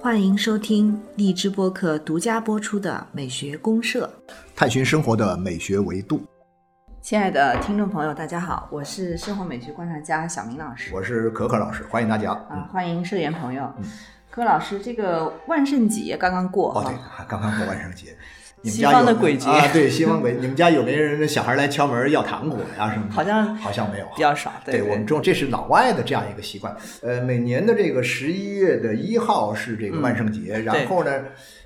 欢迎收听荔枝播客独家播出的《美学公社》，探寻生活的美学维度。亲爱的听众朋友，大家好，我是生活美学观察家小明老师。我是可可老师，欢迎大家。啊，欢迎社员朋友。可可老师，这个万圣节刚刚过哦，对，刚刚过万圣节。西方的鬼节啊，对，西方鬼，你们家有没有人小孩来敲门要糖果呀什么的？好像好像没有，比较少。对我们中这是老外的这样一个习惯。呃，每年的这个十一月的一号是这个万圣节，然后呢，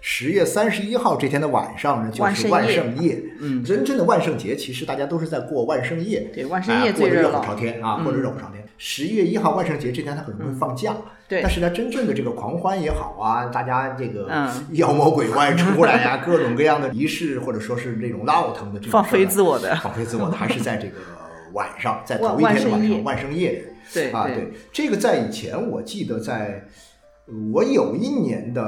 十月三十一号这天的晚上呢就是万圣夜。嗯，真正的万圣节其实大家都是在过万圣夜。对，万圣夜最热火朝天啊，过得热火朝天。十一月一号万圣节这天他可能会放假。对，但是呢，真正的这个狂欢也好啊，大家这个 妖魔鬼怪出来呀，各种各样的仪式或者说是这种闹腾的这种放飞自我的，放飞自我的，还是在这个晚上，在头一天的晚上，万圣夜。对啊，对，这个在以前我记得，在我有一年的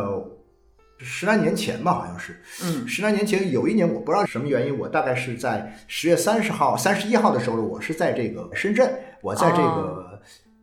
十来年前吧，好像是，嗯，十来年前有一年，我不知道什么原因，我大概是在十月三十号、三十一号的时候，我是在这个深圳，我在这个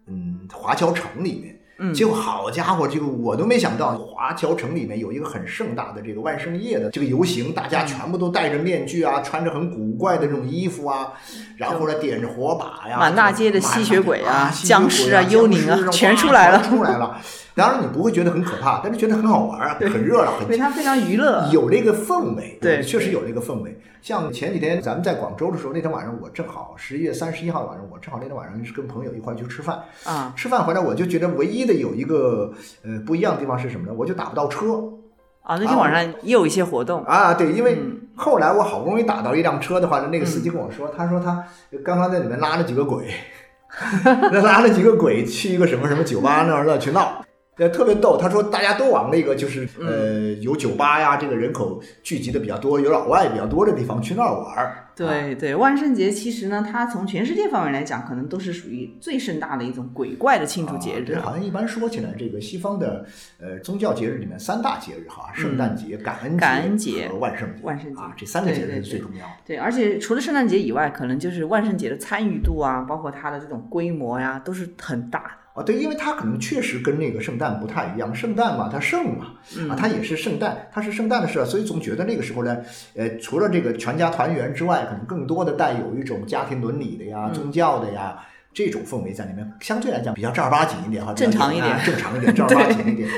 嗯华侨城里面。结果好家伙，这个我都没想到，华侨城里面有一个很盛大的这个万圣夜的这个游行，大家全部都戴着面具啊，穿着很古怪的这种衣服啊，然后呢点着火把呀，满大街的吸血鬼啊、僵尸啊、幽灵啊，全出来了，出来了。当然你不会觉得很可怕，但是觉得很好玩啊，很热闹，很非常非常娱乐，有那个氛围，对，确实有那个氛围。像前几天咱们在广州的时候，那天晚上我正好十一月三十一号晚上，我正好那天晚上是跟朋友一块去吃饭啊，吃饭回来我就觉得唯一的有一个呃不一样的地方是什么呢？我就打不到车啊。那天晚上也有一些活动啊，对，因为后来我好不容易打到一辆车的话，那个司机跟我说，他说他刚刚在里面拉了几个鬼，那 拉了几个鬼去一个什么什么酒吧那儿去闹。呃，特别逗。他说，大家都往那个就是呃，有酒吧呀，这个人口聚集的比较多，有老外比较多的地方去那儿玩儿。对对，万圣节其实呢，它从全世界范围来讲，可能都是属于最盛大的一种鬼怪的庆祝节日。好像一般说起来，这个西方的呃宗教节日里面三大节日哈，圣诞节、感恩感恩节和万圣节。万圣节啊，这三个节日是最重要的。对，而且除了圣诞节以外，可能就是万圣节的参与度啊，包括它的这种规模呀，都是很大的。啊，对，因为它可能确实跟那个圣诞不太一样。圣诞嘛，它圣嘛，啊，它也是圣诞，它是圣诞的事，所以总觉得那个时候呢，呃，除了这个全家团圆之外，可能更多的带有一种家庭伦理的呀、宗教的呀这种氛围在里面，相对来讲比较正儿八经一点哈，正常一点，正常一点，正儿八经一点。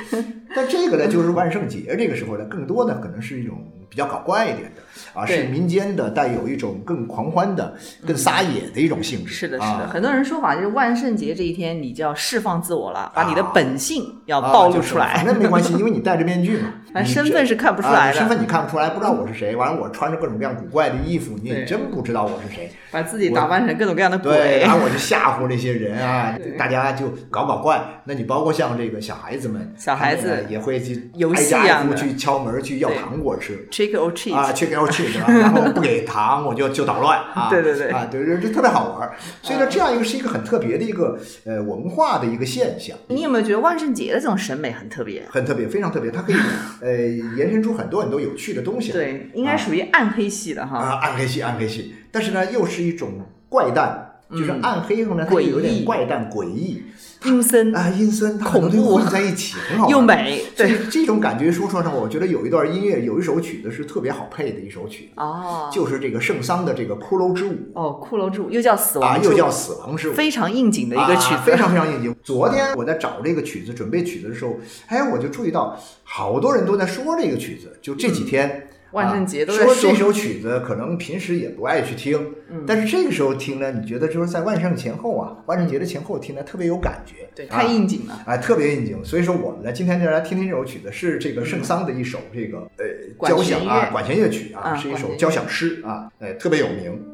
但这个呢，就是万圣节这个时候呢，更多的可能是一种比较搞怪一点的。啊，是民间的，带有一种更狂欢的、更撒野的一种性质。是的，是的，很多人说法就是万圣节这一天，你就要释放自我了，把你的本性要暴露出来。反正没关系，因为你戴着面具嘛，反正身份是看不出来的。身份你看不出来，不知道我是谁。完了，我穿着各种各样古怪的衣服，你也真不知道我是谁。把自己打扮成各种各样的鬼，然后我就吓唬那些人啊，大家就搞搞怪。那你包括像这个小孩子们，小孩子也会去游戏啊，去敲门去要糖果吃，trick or treat 啊，trick or treat，然后不。给糖我就就捣乱啊！对对对啊，对这这特别好玩所以呢，这样一个是一个很特别的一个呃文化的一个现象。你有没有觉得万圣节的这种审美很特别？很特别，非常特别，它可以呃延伸出很多很多有趣的东西。对，应该属于暗黑系的哈。啊，暗黑系，暗黑系，但是呢，又是一种怪诞，就是暗黑后呢，它有点怪诞诡异。阴森啊，阴森，恐怖混在一起，很好，又美。对这种感觉，说实话，我觉得有一段音乐，有一首曲子是特别好配的一首曲子。哦，就是这个圣桑的这个骷髅之舞。哦，骷髅之舞又叫死亡，又叫死亡之舞，非常应景的一个曲子，非常非常应景。昨天我在找这个曲子，准备曲子的时候，哎，我就注意到好多人都在说这个曲子，就这几天。万圣节都在说这首曲子，可能平时也不爱去听，但是这个时候听呢，你觉得就是在万圣前后啊，万圣节的前后听呢，特别有感觉，对，太应景了，哎，特别应景。所以说，我们呢今天就来听听这首曲子，是这个圣桑的一首这个呃交响啊，管弦乐曲啊，是一首交响诗啊，哎，特别有名。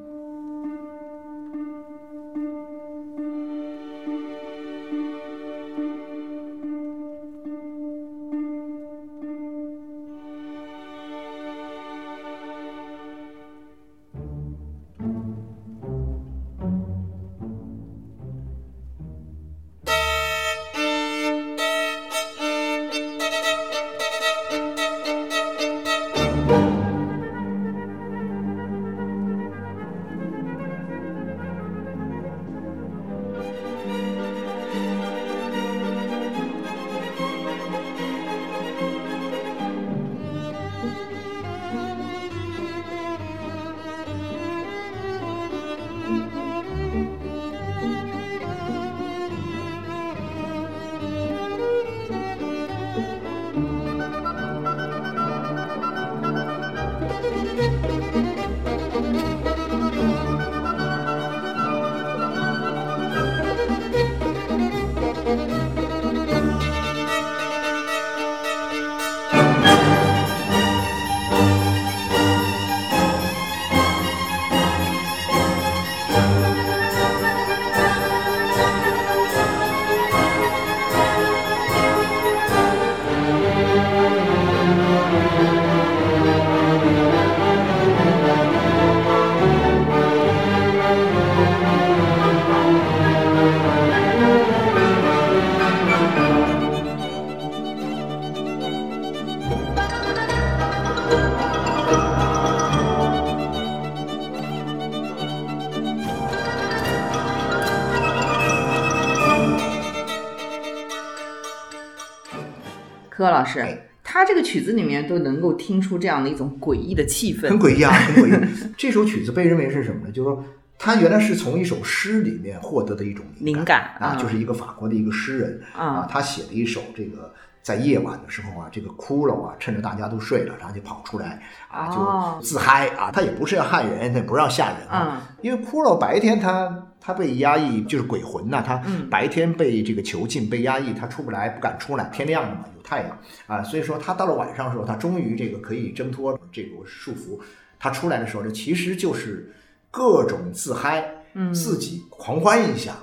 柯老师哎，他这个曲子里面都能够听出这样的一种诡异的气氛很。诡异啊，很诡异。这首曲子被认为是什么呢？就是说，他原来是从一首诗里面获得的一种灵感啊，就是一个法国的一个诗人啊啊，他写了一首这个。在夜晚的时候啊，这个骷髅啊，趁着大家都睡了，然后就跑出来啊，哦就自嗨啊。他也不是要害人，他也不让吓人啊。嗯因为骷髅白天他他被压抑，就是鬼魂呐、他嗯白天被这个囚禁、被压抑，他出不来，不敢出来。天亮了嘛，有太阳啊，所以说他到了晚上的时候，他终于这个可以挣脱这个束缚。他出来的时候，这其实就是各种自嗨，嗯自己狂欢一下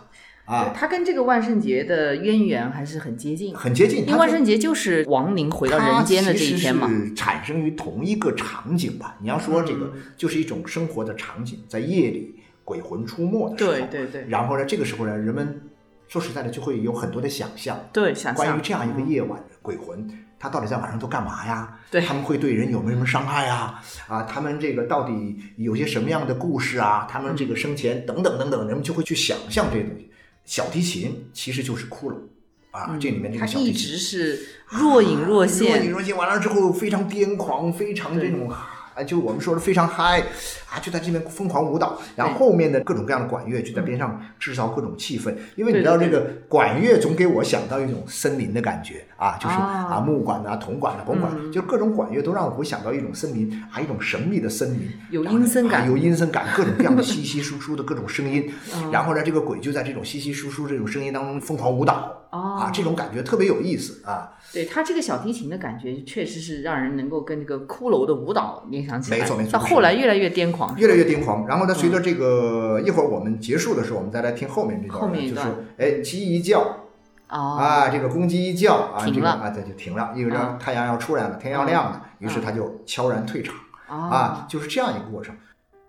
啊，他跟这个万圣节的渊源还是很接近，很接近。因为万圣节就是亡灵回到人间的这一天嘛产生于同一个场景吧。你要说这个嗯就是一种生活的场景，在夜里鬼魂出没的时候，对对对然后呢，这个时候呢，人们说实在的就会有很多的想象，对，想象关于这样一个夜晚，鬼魂他到底在晚上都干嘛呀？对他们会对人有没有什么伤害呀？啊，他们这个到底有些什么样的故事啊？他们这个生前等等等等，人们就会去想象这些东西。小提琴其实就是骷髅啊，这里面这个小提琴一直是若隐若现若隐，若现，完了之后非常癫狂，非常这种啊，就我们说的非常嗨啊，就在这边疯狂舞蹈，然后后面的各种各样的管乐就在边上制造各种气氛，因为你知道这个管乐总给我想到一种森林的感觉啊，就是啊啊木管啊、铜管啊、甭管，嗯。就各种管乐都让我会想到一种森林啊，一种神秘的森林，有阴森感。啊有阴森感，各种各样的稀稀疏疏的各种声音，嗯。然后呢，这个鬼就在这种稀稀疏疏这种声音当中疯狂舞蹈。哦啊，这种感觉特别有意思啊！对他这个小提琴的感觉，确实是让人能够跟这个骷髅的舞蹈联想起来。没错没错到后来越来越癫狂，越来越癫狂。然后呢，随着这个一会儿我们结束的时候，我们再来听后面这段，后面一段就是，哎，鸡一叫哦，啊，这个公鸡一叫啊，这个啊，它就停了，因为这嗯太阳要出来了，天要亮了，于是他就悄然退场哦啊，就是这样一个过程。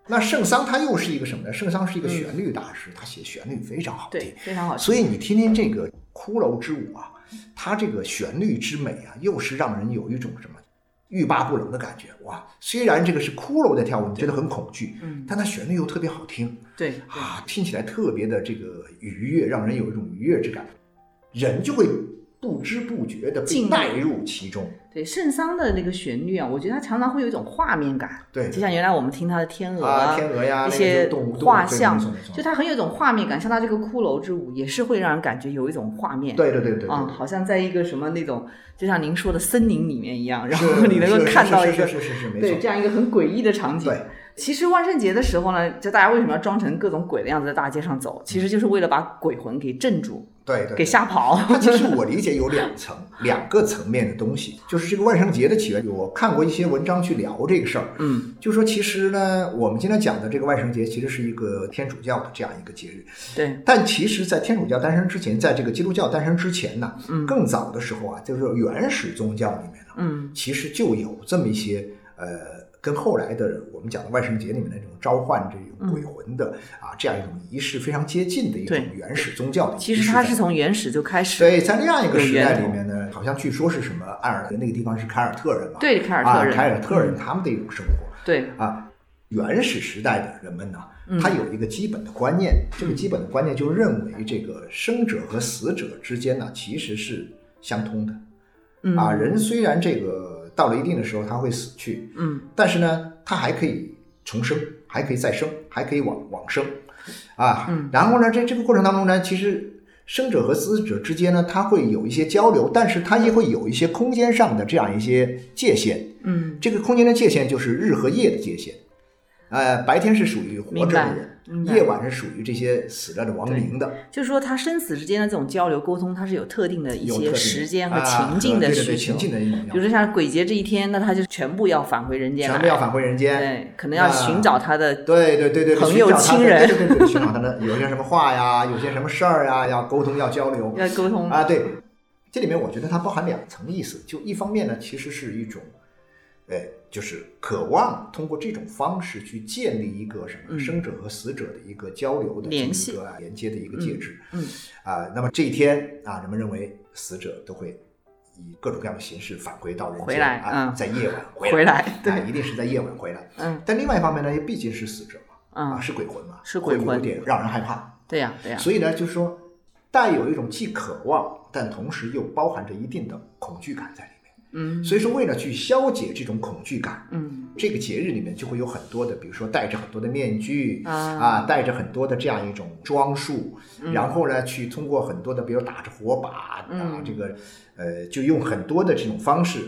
那圣桑他又是一个什么呢？圣桑是一个旋律大师，他写旋律非常好听，，非常好听。所以你听听这个骷髅之舞啊，它这个旋律之美啊，又是让人有一种什么欲罢不能的感觉哇！虽然这个是骷髅在跳舞，你觉得很恐惧，嗯，但它旋律又特别好听对对啊，听起来特别的这个愉悦，让人有一种愉悦之感，人就会不知不觉的被带入其中。对，圣桑的那个旋律啊，我觉得它常常会有一种画面感。对就像原来我们听他的天鹅啊，天鹅呀，一些动画像就它很有一种画面感。像它这个骷髅之舞，也是会让人感觉有一种画面。对对对对对，啊、好像在一个什么那种，就像您说的森林里面一样，然后你能够看到一个是是是是是没对错这样一个很诡异的场景。对。其实万圣节的时候呢，就大家为什么要装成各种鬼的样子在大街上走？其实就是为了把鬼魂给镇住，对对给吓跑。它其实我理解有两层，两个层面的东西，就是这个万圣节的起源。我看过一些文章去聊这个事儿，嗯，就说其实呢，我们今天讲的这个万圣节其实是一个天主教的这样一个节日，对，但其实，在天主教诞生之前，在这个基督教诞生之前呢，嗯更早的时候啊，就是原始宗教里面呢，嗯其实就有这么一些呃。跟后来的我们讲的万圣节里面那种召唤这种鬼魂的、啊，这样一种仪式非常接近的一种原始宗教的仪式。其实它是从原始就开始。对，在那样一个时代里面呢，好像据说是什么爱尔兰那个地方是凯尔特人嘛，对凯尔特人啊，凯尔特人嗯他们的一种生活对，啊。原始时代的人们呢，嗯他有一个基本的观念，这个基本的观念就认为这个生者和死者之间呢其实是相通的嗯啊。人虽然这个到了一定的时候它会死去，嗯但是呢，它还可以重生，还可以再生，还可以往往生，啊，嗯然后呢，在这个过程当中呢，其实生者和死者之间呢，它会有一些交流，但是它也会有一些空间上的这样一些界限。嗯，这个空间的界限就是日和夜的界限。呃，白天是属于活着的人，夜晚是属于这些死了的亡灵的。就是说他生死之间的这种交流沟通，它是有特定的一些时间和啊情境的对对对。情境的一种比如说像鬼节这一天，那他就全部要返回人间来，全部要返回人间。对，可能要寻找他的对对对对，朋友亲人对对对对，寻找他的 有些什么话呀，有些什么事儿呀，要沟通要交流要沟通。啊。对，这里面我觉得它包含两层意思，就一方面呢，其实是一种，呃，就是渴望通过这种方式去建立一个什么嗯生者和死者的一个交流的联系一个啊连接的一个介质。嗯啊，那么这一天啊，人们认为死者都会以各种各样的形式返回到人间，回来啊，嗯在夜晚回回来啊对一定是在夜晚回来。嗯但另外一方面呢，也毕竟是死者嘛，啊，嗯，是鬼魂嘛，是鬼魂有点让人害怕。对呀对呀，所以呢，就是说，带有一种既渴望，但同时又包含着一定的恐惧感在里面。嗯。所以说，为了去消解这种恐惧感，嗯。这个节日里面就会有很多的，比如说戴着很多的面具啊。啊，戴着很多的这样一种装束，嗯。然后呢，去通过很多的，比如打着火把啊嗯，这个呃，就用很多的这种方式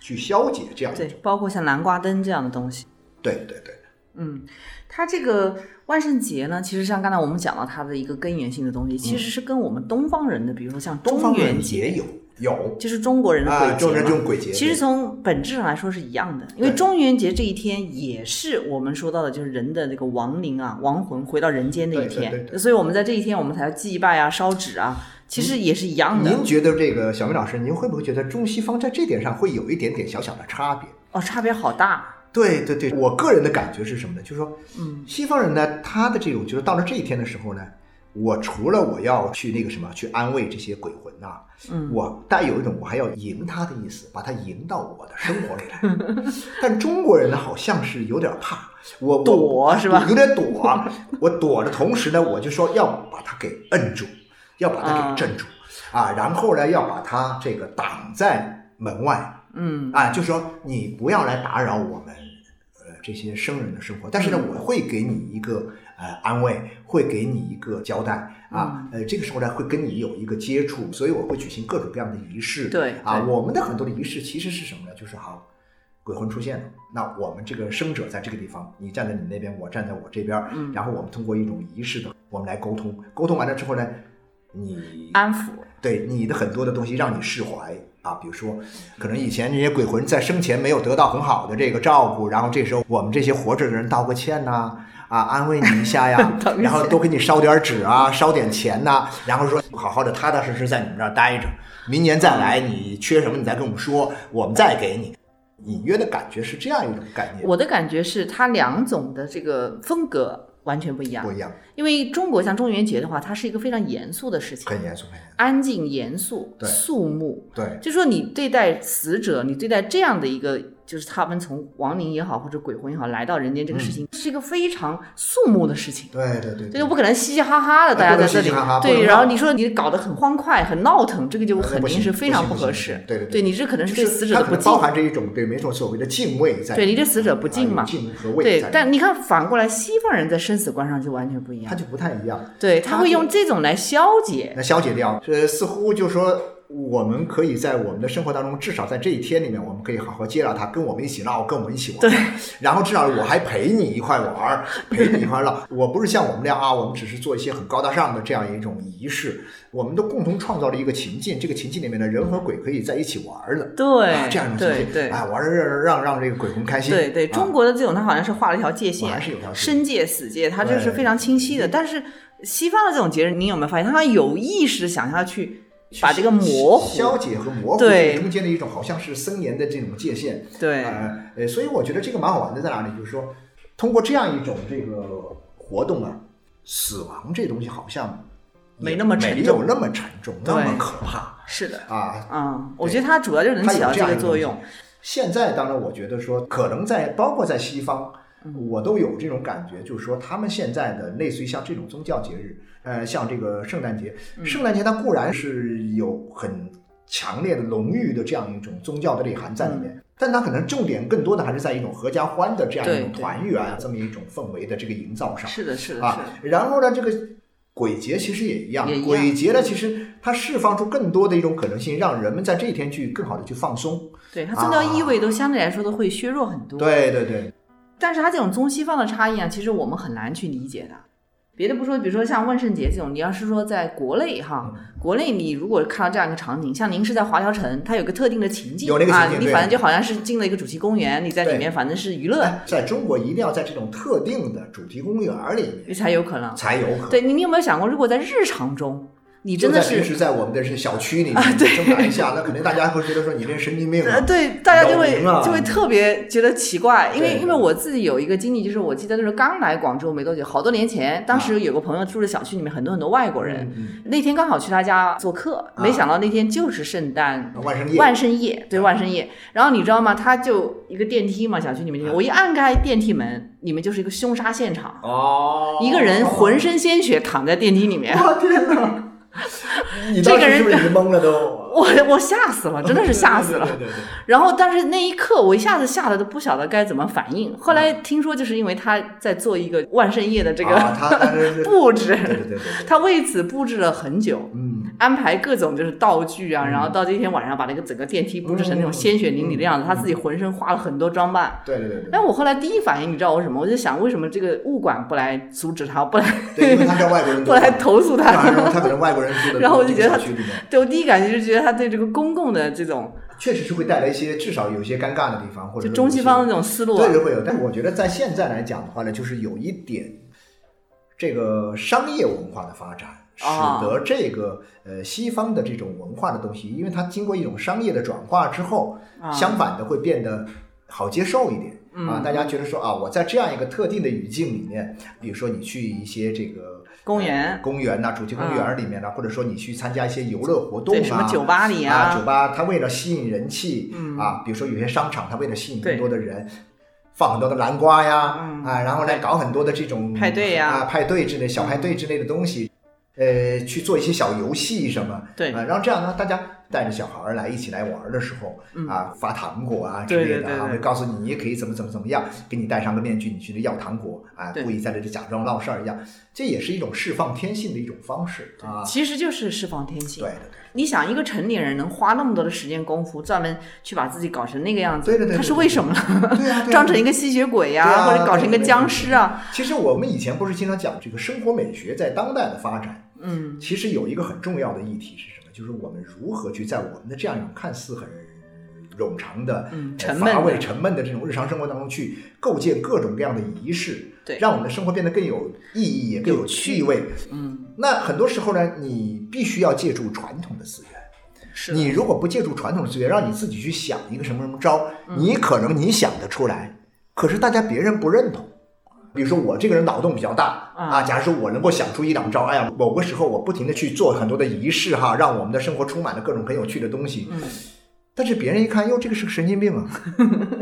去消解这样一对种，，包括像南瓜灯这样的东西。对对对，嗯，它这个万圣节呢，其实像刚才我们讲到它的一个根源性的东西，其实是跟我们东方人的，比如说像嗯东方中元节，有有就是中国人的啊，鬼节中人这嘛种鬼节，其实从本质上来说是一样的，因为中元节这一天也是我们说到的，就是人的这个亡灵啊、亡魂回到人间的一天，对对所以我们在这一天我们才要祭拜啊、烧纸啊，其实也是一样的。您觉得这个小明老师，您会不会觉得中西方在这点上会有一点点小小的差别？哦，差别好大。对对对，我个人的感觉是什么呢？就是说，嗯，西方人呢，他的这种就是到了这一天的时候呢，我除了我要去那个什么去安慰这些鬼魂呐、嗯我带有一种我还要迎他的意思，把他迎到我的生活里来。但中国人呢，好像是有点怕，我我躲是吧有点躲。我躲的同时呢，我就说要把他给摁住，要把他给镇住啊，然后呢，要把他这个挡在门外。嗯啊，就说你不要来打扰我们呃这些生人的生活，但是呢，嗯我会给你一个呃安慰，会给你一个交代啊，嗯呃，这个时候呢会跟你有一个接触，所以我会举行各种各样的仪式。对啊，我们的很多的仪式其实是什么呢？就是好。鬼魂出现了，那我们这个生者在这个地方，你站在你那边，我站在我这边，嗯然后我们通过一种仪式的，我们来沟通，沟通完了之后呢，你安抚。对你的很多的东西让你释怀啊，比如说，可能以前这些鬼魂在生前没有得到很好的这个照顾，然后这时候我们这些活着的人道个歉呐、啊，安慰你一下呀 然后多给你烧点纸啊，烧点钱呐、然后说好好的踏踏实实在你们这儿待着，明年再来，你缺什么你再跟我们说，我们再给你。隐约的感觉是这样一种概念，我的感觉是，它两种的这个风格完全不一样不。一样，因为中国像中元节的话，它是一个非常严肃的事情，很严肃，很严肃。安静、严肃、肃穆。对，就说你对待死者，你对待这样的一个，就是他们从亡灵也好，或者鬼魂也好来到人间这个事情，是一个非常肃穆的事情。对对对，这就不可能嘻嘻哈哈的，大家在这里对，然后你说你搞得很欢快、很闹腾，这个就肯定是非常不合适行。对对对对你这可能是对死者的不敬它包。含着一种对没错所谓的敬畏在，对你对死者不敬嘛敬和畏对但你看反过来，西方人在生死观上就完全不一样。他就不太一样。对，他会用这种来消解。那消解掉，这似乎就说我们可以在我们的生活当中，至少在这一天里面，我们可以好好接纳他，跟我们一起闹，跟我们一起玩。对，然后至少我还陪你一块玩儿，陪你一块闹。我不是像我们那样啊，我们只是做一些很高大上的这样一种仪式，我们都共同创造了一个情境，这个情境里面的人和鬼可以在一起玩儿的。对，啊，这样一种情境，对对啊，玩儿让让让这个鬼魂开心。对对，啊中国的这种，它好像是画了一条界我限还，是有条线生界、死界，它这是非常清晰的。但是西方的这种节日，你有没有发现，他有意识地想要去把这个模糊，消解和模糊中间的一种好像是森严的这种界限。对呃呃，所以我觉得这个蛮好玩的在哪里，就是说通过这样一种这个活动啊，死亡这东西好像也没那么沉没有那么沉重，那么可怕是的，啊。嗯，我觉得它主要就是能起到这这样一个作用。现在当然，我觉得说可能在包括在西方，嗯我都有这种感觉，就是说他们现在的类似于像这种宗教节日，呃，像这个圣诞节，嗯圣诞节它固然是有很强烈的浓郁的这样一种宗教的内涵在里面。但它可能重点更多的还是在一种合家欢的这样一种团圆啊这么一种氛围的这个营造上。是的，是的，啊，，然后呢，这个鬼节其实也一样，也一样鬼节呢，其实它释放出更多的一种可能性，让人们在这一天去更好的去放松。对它宗教意味都相对来说都会削弱很多。对对对，但是它这种中西方的差异啊，其实我们很难去理解的。别的不说，比如说像万圣节这种，你要是说在国内哈，嗯国内你如果看到这样一个场景，像您是在华侨城，它有个特定的情境，有那个情境啊，你反正就好像是进了一个主题公园，你在里面反正是娱乐，哎，在中国一定要在这种特定的主题公园里你面才有可能。才有可能。对你，你有没有想过，如果在日常中，你真的是在平是时在我们的是小区里面挣扎一下，那肯定大家会觉得说你这神经病。对，大家就会就会特别觉得奇怪，因为因为我自己有一个经历，就是我记得那时候刚来广州没多久，好多年前，当时有个朋友住的小区里面很多很多外国人，那天刚好去他家做客，没想到那天就是圣诞。嗯，万圣夜，万圣夜，对万圣夜，然后你知道吗？他就一个电梯嘛，小区里面我一按开电梯门，里面就是一个凶杀现场，哦，一个人浑身鲜血躺在电梯里面，我天哪！你当时是不是已经懵了都？我 我吓死了，真的是吓死了。对对对对然后，但是那一刻我一下子吓得都不晓得该怎么反应。后来听说，就是因为他在做一个万圣夜的这个、布置，对对对对对，他为此布置了很久。嗯，安排各种就是道具啊，然后到这天晚上把那个整个电梯布置成那种鲜血淋漓的样子，他自己浑身花了很多装扮。对对对对。但我后来第一反应，你知道我什么？我就想，为什么这个物管不来阻止他，不来对，因为他叫外国人不来投诉他？然后他可能外国人住的然后我就觉得他对我第一感觉就觉得他对这个公共的这种确实是会带来一些至少有一些尴尬的地方，或者中西方的那种思路啊对，对会有。但是我觉得在现在来讲的话呢，就是有一点这个商业文化的发展，使啊得这个呃西方的这种文化的东西，因为它经过一种商业的转化之后，啊相反的会变得好接受一点。嗯啊，大家觉得说啊，我在这样一个特定的语境里面，比如说你去一些这个公园。呃公园呐、主题公园里面呐、或者说你去参加一些游乐活动啊，对什么酒吧里啊，酒吧它为了吸引人气，嗯。啊，比如说有些商场它为了吸引更多的人，放很多的南瓜呀，嗯。啊，然后来搞很多的这种派对呀。啊，派对之类、小派对之类的东西，呃，去做一些小游戏什么，对。啊，然后这样呢，大家带着小孩儿来一起来玩儿的时候，啊，发糖果啊之类的啊，会告诉你你也可以怎么怎么怎么样，给你戴上个面具，你去这要糖果啊，故意在这里假装闹事儿一样，这也是一种释放天性的一种方式啊，其实就是释放天性对。的对。你想，一个成年人能花那么多的时间功夫，专门去把自己搞成那个样子，对对对对他是为什么呢？对啊、装成一个吸血鬼呀、或者搞成一个僵尸啊？其实我们以前不是经常讲这个生活美学在当代的发展，嗯，其实有一个很重要的议题是什么？就是我们如何去在我们的这样一种看似很冗长的、沉闷的乏味、沉闷的这种日常生活当中去构建各种各样的仪式，对让我们的生活变得更有意义，也更有趣味。嗯，那很多时候呢，你必须要借助传统的资源。是你如果不借助传统的资源，让你自己去想一个什么什么招，嗯你可能你想得出来，可是大家别人不认同。比如说我这个人脑洞比较大啊啊，假如说我能够想出一两招，哎呀，某个时候我不停的去做很多的仪式哈，让我们的生活充满了各种很有趣的东西。嗯但是别人一看，哟，这个是个神经病啊，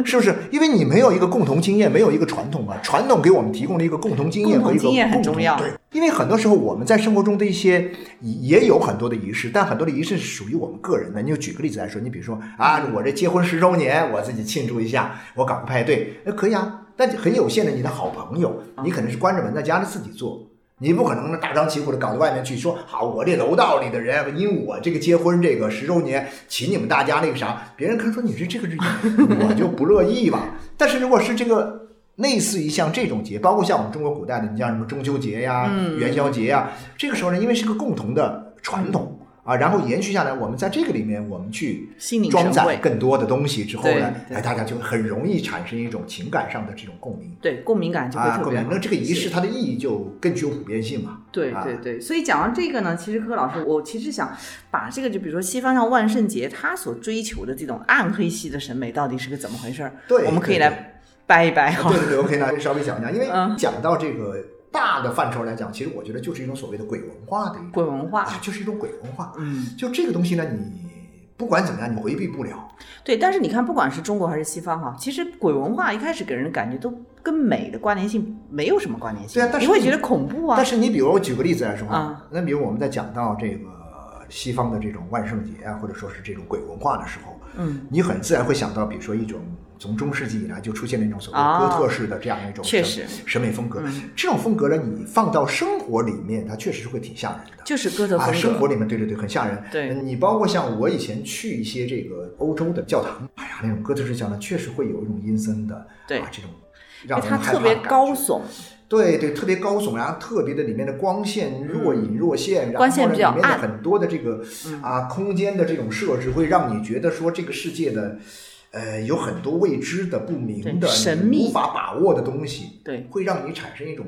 是不是？因为你没有一个共同经验，没有一个传统啊。传统给我们提供了一个共同经验和一个共同经验很重要对，因为很多时候我们在生活中的一些也有很多的仪式，但很多的仪式是属于我们个人的。你就举个例子来说，你比如说啊，我这结婚十周年，我自己庆祝一下，我搞个派对，那可以啊。但很有限的，你的好朋友，你可能是关着门在家里自己做。你不可能大张旗鼓的搞到外面去说，好，我这楼道里的人，因为我这个结婚这个十周年，请你们大家那个啥，别人看说你这这个是，我就不乐意吧。但是如果是这个类似于像这种节，包括像我们中国古代的，你像什么中秋节呀、嗯元宵节呀，这个时候呢，因为是个共同的传统啊，然后延续下来，我们在这个里面，我们去装载更多的东西之后呢，哎，大家就很容易产生一种情感上的这种共鸣。对，共鸣感就会啊，特别那这个仪式它的意义就更具有普遍性嘛。啊对对对，所以讲到这个呢，其实柯老师，我其实想把这个，就比如说西方像万圣节，他所追求的这种暗黑系的审美到底是个怎么回事儿？对我们可以来掰一掰哈对。对对，OK，那稍微讲一讲，因为嗯讲到这个大的范畴来讲，其实我觉得就是一种所谓的鬼文化的一种鬼文化，啊，就是一种鬼文化。嗯，就这个东西呢，你不管怎么样，你回避不了。对。但是你看，不管是中国还是西方哈，其实鬼文化一开始给人感觉都跟美的关联性没有什么关联性，对啊但是你你会觉得恐怖啊但。是你比如我举个例子来说啊，那比如我们在讲到这个西方的这种万圣节啊，或者说是这种鬼文化的时候，嗯，你很自然会想到，比如说一种从中世纪以来就出现了一种所谓啊哥特式的这样一种确审实审美风格嗯。这种风格呢，你放到生活里面，它确实是会挺吓人的。就是哥特啊，风格。生活里面，对对对，很吓人。你包括像我以前去一些这个欧洲的教堂，哎呀，那种哥特式教堂确实会有一种阴森的，对啊，这种因让人为它特别害怕的感觉高耸，对对，特别高耸，然后特别的里面的光线若隐若现，然后光线呢里面的很多的这个啊空间的这种设置，会让你觉得说这个世界的呃有很多未知的、不明的、你神秘无法把握的东西，对会让你产生一种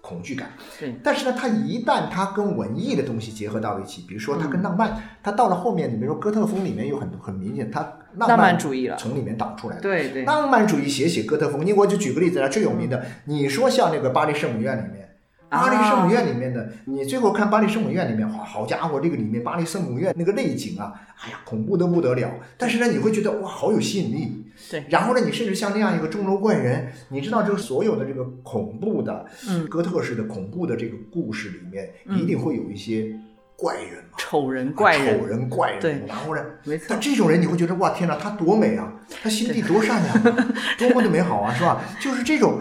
恐惧感。对但是呢，它一旦它跟文艺的东西结合到一起，比如说嗯它跟浪漫，它到了后面，你比如说哥特风里面有很多很明显，它浪浪漫主义了从里面导出来的。对对，浪漫主义写写哥特风，你我就举个例子来，最有名的，你说像那个巴黎圣母院里面。巴黎圣母院里面的，你最后看巴黎圣母院里面，哇好家伙，这个里面巴黎圣母院那个内景啊，哎呀，恐怖的不得了。但是呢，你会觉得哇，好有吸引力。对然后呢，你甚至像那样一个钟楼怪人，你知道，这个所有的这个恐怖的，嗯哥特式的恐怖的这个故事里面，嗯一定会有一些怪人嘛，丑人怪人，丑人怪人。对然后呢，没错但这种人你会觉得哇天哪，他多美啊，他心地多善良啊，多么的美好啊，是吧？就是这种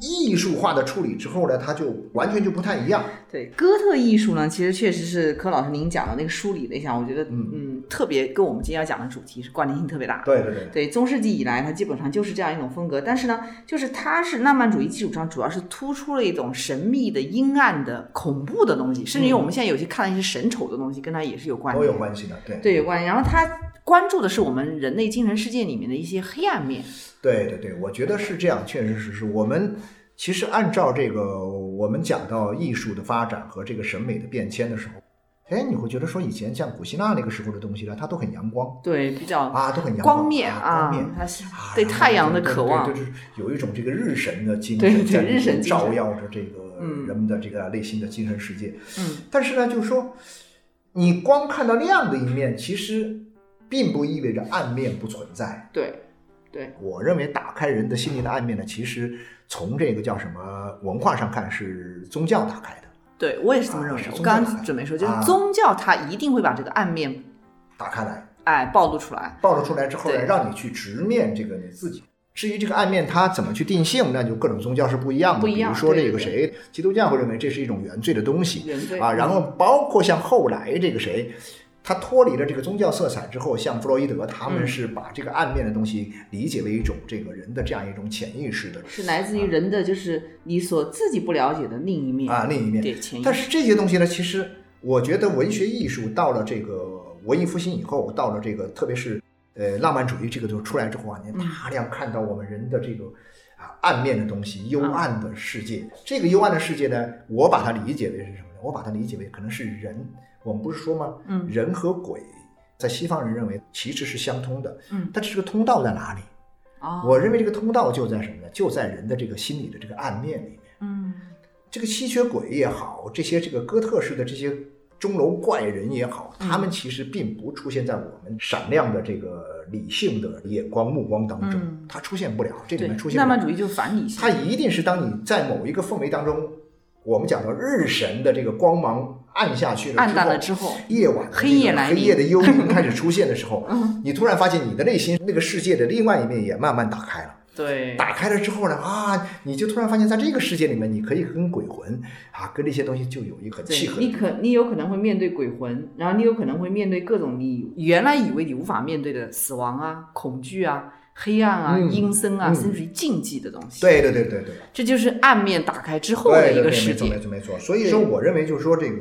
艺术化的处理之后呢，它就完全就不太一样。对哥特艺术呢，其实确实是柯老师您讲的那个梳理了一下，我觉得嗯嗯特别跟我们今天要讲的主题是关联性特别大。对对对，对，中世纪以来，它基本上就是这样一种风格。但是呢，就是它是浪漫主义基础上，主要是突出了一种神秘的、阴暗的、恐怖的东西，甚至于我们现在有些看了一些神丑的东西，跟它也是有关系都。有关系的。对对，有关系。然后它关注的是我们人类精神世界里面的一些黑暗面。对对对，我觉得是这样，确实是是我们。其实按照这个，我们讲到艺术的发展和这个审美的变迁的时候，哎，你会觉得说以前像古希腊那个时候的东西呢，它都很阳光，对，比较啊，都很阳光。面啊，光面，它是啊对太阳的渴望，对，就是有一种这个日神的精神。在对日神照耀着这个嗯。人们的这个内心的精神世界。嗯，但是呢，就是说，你光看到亮的一面，其实并不意味着暗面不存在。对对，我认为打开人的心灵的暗面呢，其实从这个叫什么文化上看是宗教打开的，对我也是这么认为的。啊我刚准备说，就是啊宗教它一定会把这个暗面打开来，哎暴露出来。暴露出来之后呢，让你去直面这个你自己。至于这个暗面它怎么去定性，那就各种宗教是不一样的。不一样比如说这个谁，基督教会认为这是一种原罪的东西原罪啊，然嗯后包括像后来这个谁。他脱离了这个宗教色彩之后，像弗洛伊德，他们嗯是把这个暗面的东西理解为一种这个人的这样一种潜意识的是来自于人的，就是你所自己不了解的另一面啊另一面。对潜意识。但是这些东西呢，其实我觉得文学艺术到了这个文艺复兴以后，到了这个特别是呃浪漫主义这个就出来之后啊，你大量看到我们人的这个啊暗面的东西，幽暗的世界。这个幽暗的世界呢，我把它理解为是什么呢？我把它理解为可能是人。我们不是说吗？嗯人和鬼在西方人认为其实是相通的。嗯但是这个通道在哪里？哦，我认为这个通道就在什么呢？就在人的这个心理的这个暗面里面。嗯这个吸血鬼也好，这些这个哥特式的这些钟楼怪人也好，嗯他们其实并不出现在我们闪亮的这个理性的眼光目光当中，嗯它出现不了，这里面出，现。浪漫主义就是反理性。它一定是当你在某一个氛围当中，我们讲到日神的这个光芒暗下去了暗淡了之后夜晚黑夜来临黑夜的幽灵开始出现的时候，嗯 你突然发现你的内心那个世界的另外一面也慢慢打开了。对，打开了之后呢，啊，你就突然发现，在这个世界里面，你可以跟鬼魂啊，跟那些东西就有一个很契合。你可你有可能会面对鬼魂，然后你有可能会面对各种你原来以为你无法面对的死亡啊、恐惧啊、黑暗啊、嗯阴森啊，嗯甚至于禁忌的东西。对对对对对，这就是暗面打开之后的一个世没错没。错没错。所以说，我认为就是说，这个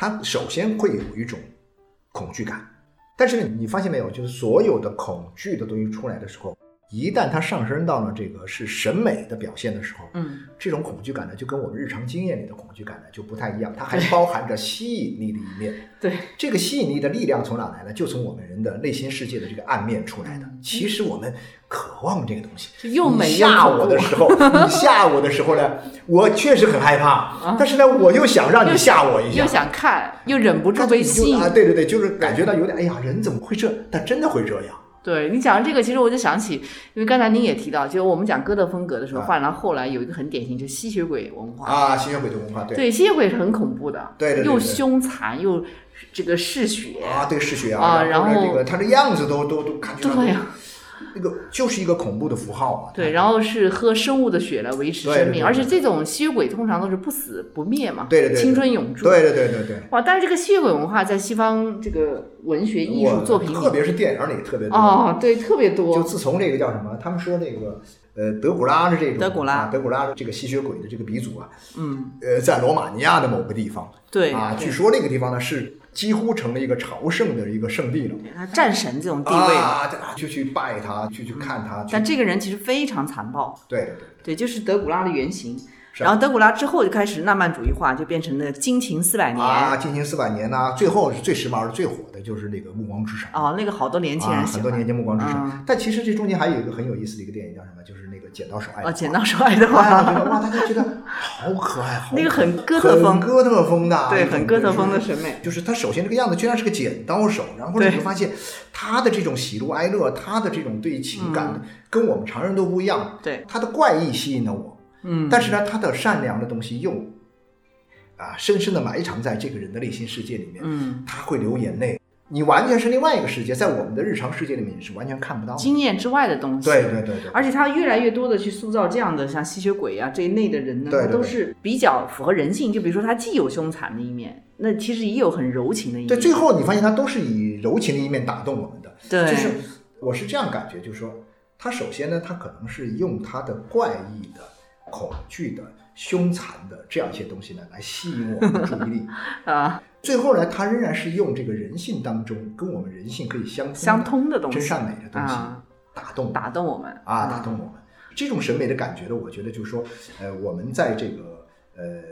他首先会有一种恐惧感，但是，你发现没有，就是所有的恐惧的东西出来的时候，一旦它上升到了这个是审美的表现的时候，嗯，这种恐惧感呢，就跟我们日常经验里的恐惧感呢就不太一样，它还包含着吸引力的一面。对，这个吸引力的力量从哪来呢？就从我们人的内心世界的这个暗面出来的。其实我们渴望这个东西，又美你又吓我的。时候，你吓我的时候呢，我确实很害怕，但是呢，我又想让你吓我一下又。想看，又忍不住被你就吸引。啊，对对对，就是感觉到有点，哎呀，人怎么会这？但真的会这样。对你讲的这个，其实我就想起，因为刚才您也提到，就是我们讲哥特风格的时候，后来有一个很典型，就是吸血鬼文化。啊，吸血鬼的文化，对对，吸血鬼是很恐怖的，又对对对对凶残又这个嗜血。啊，对，嗜血啊啊，然后这个他的样子都都都感觉到对呀那个就是一个恐怖的符号嘛。对，然后是喝生物的血来维持对对对生命，而且这种吸血鬼通常都是不死不灭嘛，对对对对青春永驻。对对对对对，哇，但是这个吸血鬼文化在西方这个文学艺术作品里，特别是电影里特别多。哦，对，特别多就。自从这个叫什么，他们说那个呃德古拉的这种德古拉啊德古拉的这个吸血鬼的这个鼻祖啊，嗯，呃，在罗马尼亚的某个地方对啊，据说那个地方呢是几乎成了一个朝圣的一个圣地了。他战神这种地位，啊，就去拜他，去去看他。去但这个人其实非常残暴。对对对对，就是德古拉的原型。是然后德古拉之后就开始浪漫主义化，就变成了金情四百年。啊，惊情四百年呐，最后是最时髦的、最火的就是那个《暮光之城》啊，那个好多年轻啊，人。很多年前《暮光之城》嗯。但其实这中间还有一个很有意思的一个电影叫什么？就是那个《剪刀手爱德哦，华剪刀手爱德华，哇，大家觉得好可爱，好那个很哥特风。很哥特风的，对，很哥特风的审美。就是他首先这个样子居然是个剪刀手，然后呢你会发现他的这种喜怒哀乐，他的这种对情感跟我们常人都不一样，对，他的怪异吸引了我，嗯，但是呢，他的善良的东西又，啊，深深的埋藏在这个人的内心世界里面，嗯，他会流眼泪。你完全是另外一个世界，在我们的日常世界里面你是完全看不到的。经验之外的东西。对对对对，而且他越来越多的去塑造这样的像吸血鬼啊这一类的人呢，对对对他都是比较符合人性。就比如说他既有凶残的一面，那其实也有很柔情的一面。对，最后你发现他都是以柔情的一面打动我们的。对，就是我是这样感觉，就是说，他首先呢，他可能是用他的怪异的、恐惧的、凶残的这样一些东西呢，来吸引我们的注意力。啊最后呢，他仍然是用这个人性当中跟我们人性可以相相通的东西真善美的东西啊打动打动我们啊，打动我们。这种审美的感觉呢，我觉得就是说，呃，我们在这个呃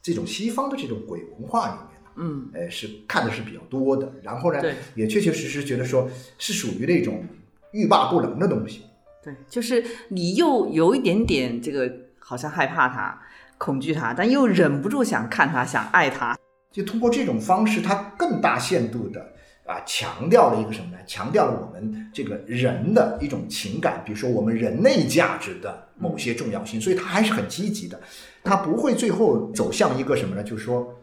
这种西方的这种鬼文化里面呢，嗯，呃，是看的是比较多的。然后呢，也确确实实觉得说是属于那种欲罢不能的东西。对，就是你又有一点点这个好像害怕他、恐惧他，但又忍不住想看他、想爱他。就通过这种方式，他更大限度的啊，强调了一个什么呢？强调了我们这个人的一种情感，比如说我们人类价值的某些重要性，所以他还是很积极的，他不会最后走向一个什么呢？就是说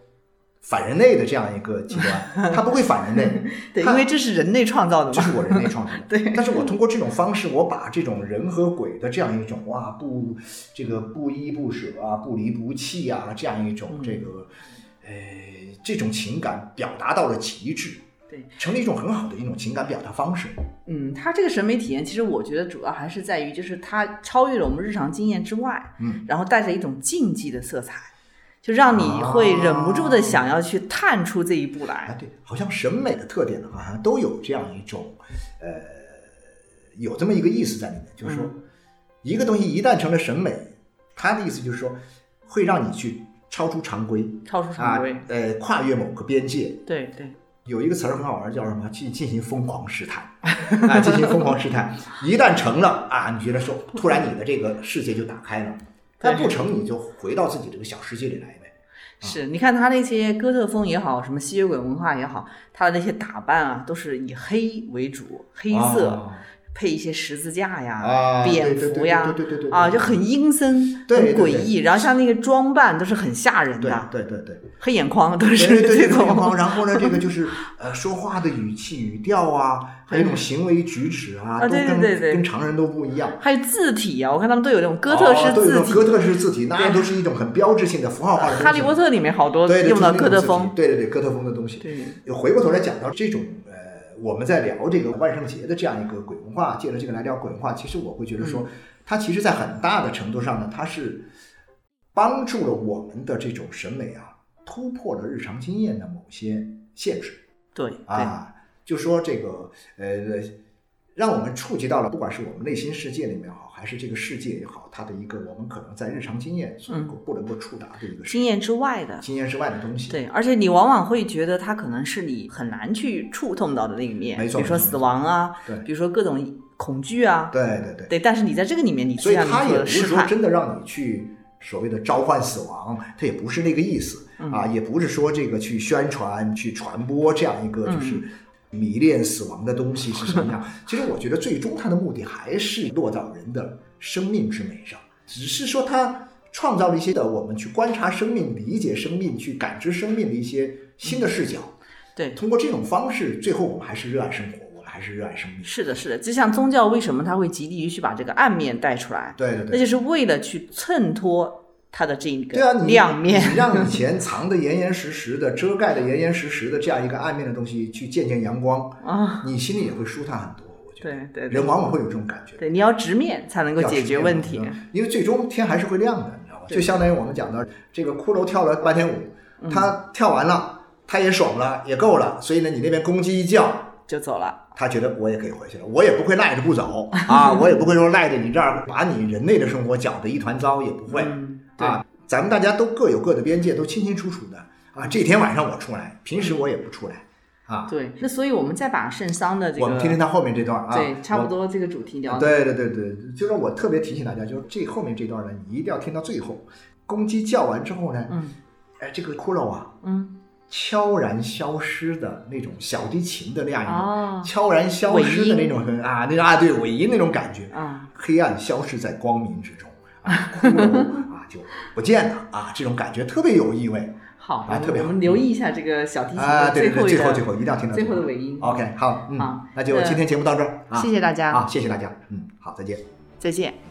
反人类的这样一个极端，它不会反人类，对，因为这是人类创造的嘛。这是我人类创造的。对但是我通过这种方式，我把这种人和鬼的这样一种哇不这个不依不舍啊、不离不弃啊这样一种嗯这个呃这种情感表达到了极致，对，成了一种很好的一种情感表达方式。嗯，他这个审美体验，其实我觉得主要还是在于，就是他超越了我们日常经验之外，嗯，然后带着一种禁忌的色彩，就让你会忍不住的想要去探出这一步啊来。对，好像审美的特点呢，好像都有这样一种呃有这么一个意思在里面，就是说、嗯一个东西一旦成了审美，它的意思就是说会让你去超出常规。超出常规，啊，呃，跨越某个边界，对对，有一个词儿很好玩，叫什么？去进行疯狂试探，啊，进行疯狂试探。一旦成了啊，你觉得说，突然你的这个世界就打开了；但不成，你就回到自己这个小世界里来呗。是你看他那些哥特风也好，什么吸血鬼文化也好，他的那些打扮啊，都是以黑为主，黑色、啊配一些十字架呀、啊蝙蝠呀，对对对对对啊，就很阴森、很诡异。然后像那个装扮都是很吓人的，对对对，黑眼眶都是这种。然后呢，这个就是 呃，说话的语气、语调啊，还有一种行为举止啊，啊对对都跟对对跟常人都不一样。还有字体啊，我看他们都有那种哥特式字体。哥特式字体，那都是一种很标志性的符号化的。哈利波特里面好多用到哥特风，对对对，哥特风的东西。对，回过头来讲到这种呃，我们在聊这个万圣节的这样一个鬼文化，借着这个来聊鬼文化，其实我会觉得嗯说，它其实在很大的程度上呢，它是帮助了我们的这种审美啊，突破了日常经验的某些限制对对，啊，就说这个呃。让我们触及到了，不管是我们内心世界里面好，还是这个世界也好，它的一个我们可能在日常经验所能够不能够触达的一个经验之外的。经验之外的东西。对，而且你往往会觉得它可能是你很难去触碰到的那一面，没错比如说死亡啊，对比如说各种恐惧啊，对对对。对。但是你在这个里面，你所以像你说他也不是说真的让你去所谓的召唤死亡，它也不是那个意思、嗯啊，也不是说这个去宣传、去传播这样一个就是嗯迷恋死亡的东西是什么样。其实我觉得最终它的目的还是落到人的生命之美上，只是说它创造了一些的我们去观察生命、理解生命、去感知生命的一些新的视角。对，通过这种方式，最后我们还是热爱生活，我们还是热爱生命。是的，是的。就像宗教为什么它会极力于去把这个暗面带出来，对对对。那就是为了去衬托它的这对啊，个你亮面。你让以前藏得严严实实的、遮盖的严严实实的这样一个暗面的东西去见见阳光，啊，你心里也会舒坦很多。我觉得，对对对人往往会有这种感觉，对，你要直面才能够解决问题。因为最终天还是会亮的，你知道吗？就相当于我们讲的这个骷髅跳了半天舞，嗯他跳完了，他也爽了，也够了，所以呢，你那边公鸡一叫，就走了，他觉得我也可以回去了，我也不会赖着不走 啊，我也不会说赖着你这儿把你人类的生活搅得一团糟，也不会。啊，咱们大家都各有各的边界，都清清楚楚的啊。这天晚上我出来，平时我也不出来啊。对。那所以我们再把圣桑的这个，我们听听他后面这段啊。对，差不。多这个主题聊。对对对对，就是我特别提醒大家，就是这后面这段呢，你一定要听到最后。公鸡叫完之后呢，嗯哎，这个骷髅啊，嗯，悄然消失的那种小提琴的那样一种、哦，悄然消失的那种很啊，那个啊，对尾音那种感觉，啊，黑暗消失在光明之中啊，骷髅啊就不见了啊，这种感觉特别有意味。好，啊特别好我们留意一下这个小提琴啊，的对对最后最后一定要听到最后的尾音。OK，好，嗯好，那就今天节目到这儿啊，谢谢大家，啊，谢谢大家，嗯，好，再见。再见。